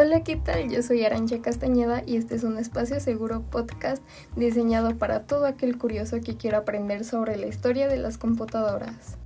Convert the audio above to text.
Hola, ¿qué tal? Yo soy Arancha Castañeda y este es un espacio seguro podcast diseñado para todo aquel curioso que quiera aprender sobre la historia de las computadoras.